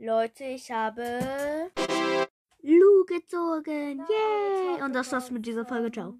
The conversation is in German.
Leute, ich habe Lu gezogen. Yay! Und das war's mit dieser Folge. Ciao.